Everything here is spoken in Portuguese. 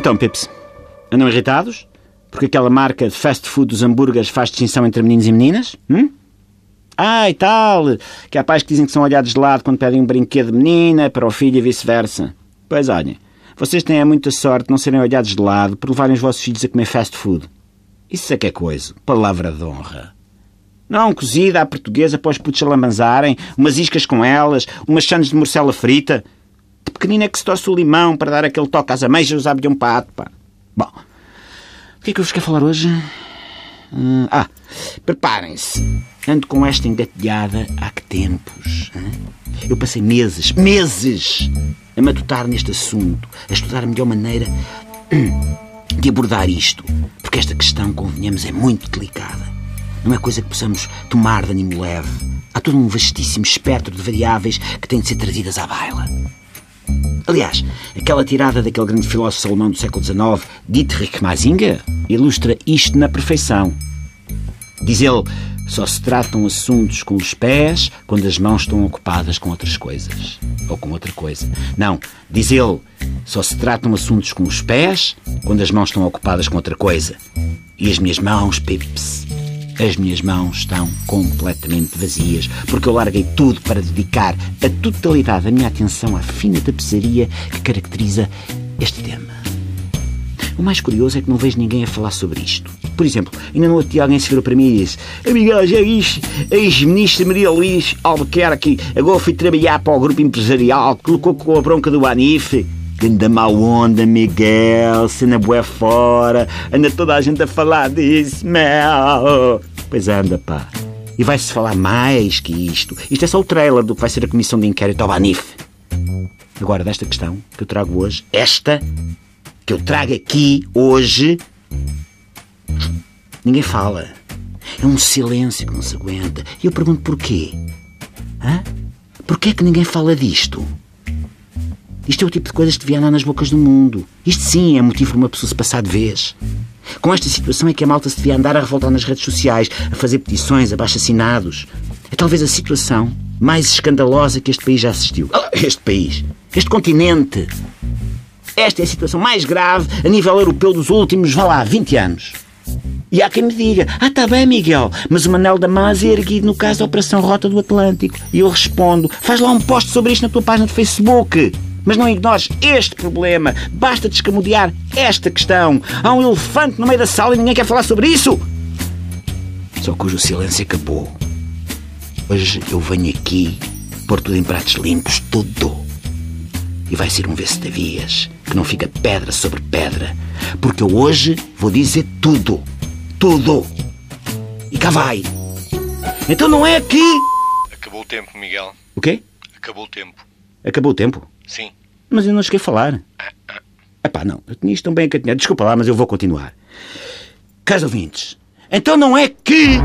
Então, Pips, andam irritados? Porque aquela marca de fast food dos hambúrgueres faz distinção entre meninos e meninas? Hum? Ah, e tal, que há pais que dizem que são olhados de lado quando pedem um brinquedo de menina para o filho e vice-versa. Pois olhem, vocês têm muita sorte de não serem olhados de lado por levarem os vossos filhos a comer fast food. Isso é que é coisa. Palavra de honra. Não, cozida à portuguesa para os putos alamanzarem, umas iscas com elas, umas chanes de morcela frita. De pequenina é que se torce o limão para dar aquele toque às ameixas do um pato, pá. Bom, o que é que eu vos quero falar hoje? Hum, ah, preparem-se. Ando com esta engatilhada há que tempos. Hein? Eu passei meses, meses, a matutar neste assunto, a estudar a melhor maneira de abordar isto. Porque esta questão, convenhamos, é muito delicada. Não é coisa que possamos tomar de ânimo leve. Há todo um vastíssimo espectro de variáveis que têm de ser trazidas à baila. Aliás, aquela tirada daquele grande filósofo alemão do século XIX, Dietrich Mazinger, ilustra isto na perfeição. Diz ele, só se tratam assuntos com os pés quando as mãos estão ocupadas com outras coisas. Ou com outra coisa. Não, diz ele, só se tratam assuntos com os pés quando as mãos estão ocupadas com outra coisa. E as minhas mãos, pips, as minhas mãos estão completamente vazias, porque eu larguei tudo para dedicar a totalidade da minha atenção à fina tapeçaria que caracteriza este tema. O mais curioso é que não vejo ninguém a falar sobre isto. Por exemplo, ainda no outro dia alguém se virou para mim e disse Miguel, já viste? A ex-ministra Maria Luís Albuquerque agora foi trabalhar para o grupo empresarial que colocou com a bronca do Anif. Ganda mal onda, Miguel, cena bué fora, anda toda a gente a falar disso, meu. Pois anda, pá. E vai-se falar mais que isto. Isto é só o trailer do que vai ser a comissão de inquérito ao Banif. Agora, desta questão que eu trago hoje, esta que eu trago aqui hoje, ninguém fala. É um silêncio que não se aguenta. E eu pergunto porquê? Hã? Porquê é que ninguém fala disto? Isto é o tipo de coisas que devia andar nas bocas do mundo. Isto sim é motivo para uma pessoa se passar de vez. Com esta situação é que a malta se devia andar a revoltar nas redes sociais, a fazer petições, abaixo assinados. É talvez a situação mais escandalosa que este país já assistiu. Ah, este país. Este continente. Esta é a situação mais grave a nível europeu dos últimos, vá lá, 20 anos. E há quem me diga, ah, está bem, Miguel, mas o Manel Damas é erguido no caso da Operação Rota do Atlântico. E eu respondo, faz lá um post sobre isto na tua página de Facebook. Mas não ignores este problema. Basta descamudear esta questão. Há um elefante no meio da sala e ninguém quer falar sobre isso. Só cujo silêncio acabou. Hoje eu venho aqui pôr tudo em pratos limpos, tudo. E vai ser um vestavias que não fica pedra sobre pedra. Porque eu hoje vou dizer tudo. Tudo. E cá vai. Então não é aqui. Acabou o tempo, Miguel. O quê? Acabou o tempo. Acabou o tempo? Sim. Mas eu não cheguei a falar. Epá, não. Eu tinha isto tão bem encatinhado. Desculpa lá, mas eu vou continuar. Caros ouvintes, então não é que...